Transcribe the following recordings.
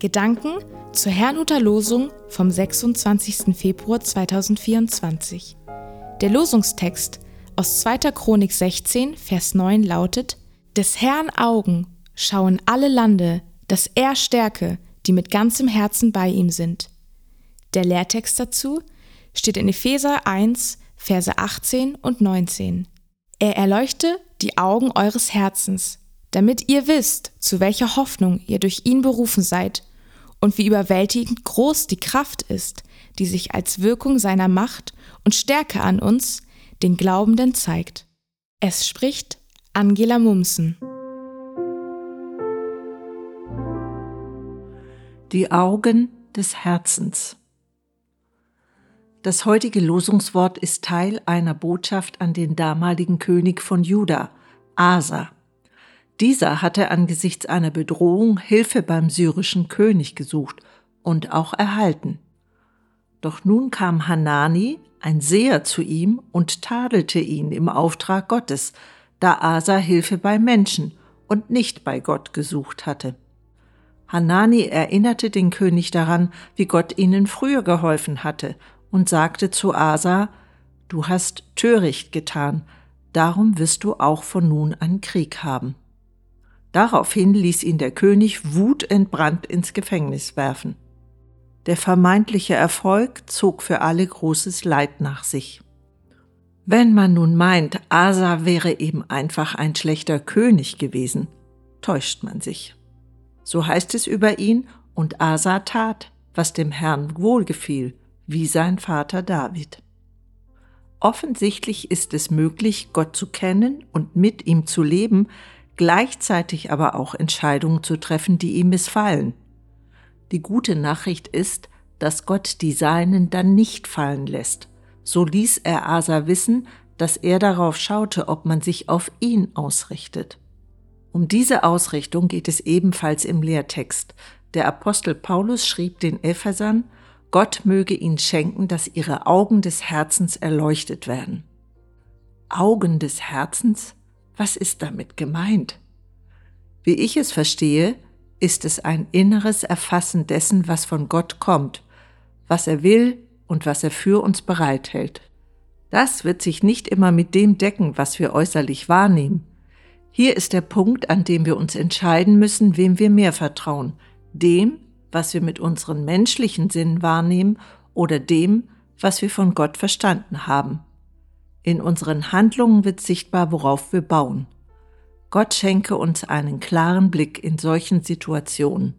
Gedanken zur Herrnhuter Losung vom 26. Februar 2024. Der Losungstext aus 2. Chronik 16, Vers 9 lautet: Des Herrn Augen schauen alle Lande, dass er stärke, die mit ganzem Herzen bei ihm sind. Der Lehrtext dazu steht in Epheser 1, Verse 18 und 19. Er erleuchte die Augen eures Herzens, damit ihr wisst, zu welcher Hoffnung ihr durch ihn berufen seid und wie überwältigend groß die Kraft ist, die sich als Wirkung seiner Macht und Stärke an uns, den Glaubenden, zeigt. Es spricht Angela Mumsen. Die Augen des Herzens. Das heutige Losungswort ist Teil einer Botschaft an den damaligen König von Juda, Asa. Dieser hatte angesichts einer Bedrohung Hilfe beim syrischen König gesucht und auch erhalten. Doch nun kam Hanani, ein Seher, zu ihm und tadelte ihn im Auftrag Gottes, da Asa Hilfe bei Menschen und nicht bei Gott gesucht hatte. Hanani erinnerte den König daran, wie Gott ihnen früher geholfen hatte, und sagte zu Asa, Du hast töricht getan, darum wirst du auch von nun an Krieg haben. Daraufhin ließ ihn der König wutentbrannt ins Gefängnis werfen. Der vermeintliche Erfolg zog für alle großes Leid nach sich. Wenn man nun meint, Asa wäre eben einfach ein schlechter König gewesen, täuscht man sich. So heißt es über ihn, und Asa tat, was dem Herrn wohlgefiel, wie sein Vater David. Offensichtlich ist es möglich, Gott zu kennen und mit ihm zu leben, gleichzeitig aber auch Entscheidungen zu treffen, die ihm missfallen. Die gute Nachricht ist, dass Gott die Seinen dann nicht fallen lässt. So ließ er Asa wissen, dass er darauf schaute, ob man sich auf ihn ausrichtet. Um diese Ausrichtung geht es ebenfalls im Lehrtext. Der Apostel Paulus schrieb den Ephesern, Gott möge ihnen schenken, dass ihre Augen des Herzens erleuchtet werden. Augen des Herzens? Was ist damit gemeint? Wie ich es verstehe, ist es ein inneres Erfassen dessen, was von Gott kommt, was er will und was er für uns bereithält. Das wird sich nicht immer mit dem decken, was wir äußerlich wahrnehmen. Hier ist der Punkt, an dem wir uns entscheiden müssen, wem wir mehr vertrauen, dem, was wir mit unseren menschlichen Sinnen wahrnehmen oder dem, was wir von Gott verstanden haben. In unseren Handlungen wird sichtbar, worauf wir bauen. Gott schenke uns einen klaren Blick in solchen Situationen.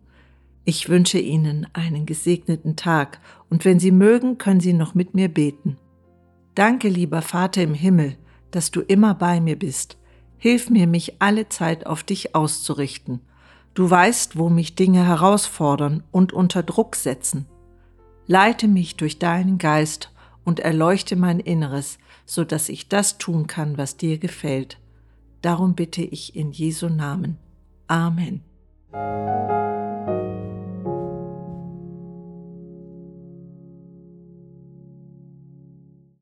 Ich wünsche Ihnen einen gesegneten Tag und wenn Sie mögen, können Sie noch mit mir beten. Danke, lieber Vater im Himmel, dass du immer bei mir bist. Hilf mir, mich alle Zeit auf dich auszurichten. Du weißt, wo mich Dinge herausfordern und unter Druck setzen. Leite mich durch deinen Geist und erleuchte mein Inneres, so dass ich das tun kann, was dir gefällt. Darum bitte ich in Jesu Namen. Amen.